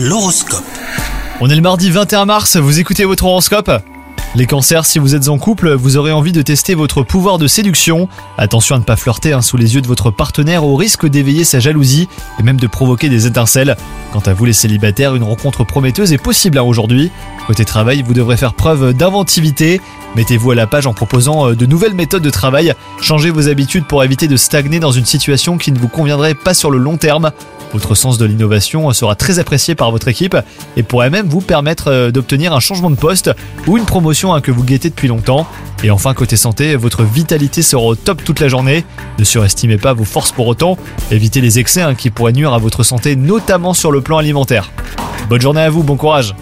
L'horoscope. On est le mardi 21 mars, vous écoutez votre horoscope? Les cancers, si vous êtes en couple, vous aurez envie de tester votre pouvoir de séduction. Attention à ne pas flirter hein, sous les yeux de votre partenaire au risque d'éveiller sa jalousie et même de provoquer des étincelles. Quant à vous les célibataires, une rencontre prometteuse est possible hein, aujourd'hui. Côté travail, vous devrez faire preuve d'inventivité. Mettez-vous à la page en proposant euh, de nouvelles méthodes de travail. Changez vos habitudes pour éviter de stagner dans une situation qui ne vous conviendrait pas sur le long terme. Votre sens de l'innovation sera très apprécié par votre équipe et pourrait même vous permettre euh, d'obtenir un changement de poste ou une promotion hein, que vous guettez depuis longtemps. Et enfin, côté santé, votre vitalité sera au top toute la journée. Ne surestimez pas vos forces pour autant. Évitez les excès hein, qui pourraient nuire à votre santé, notamment sur le plan alimentaire. Bonne journée à vous, bon courage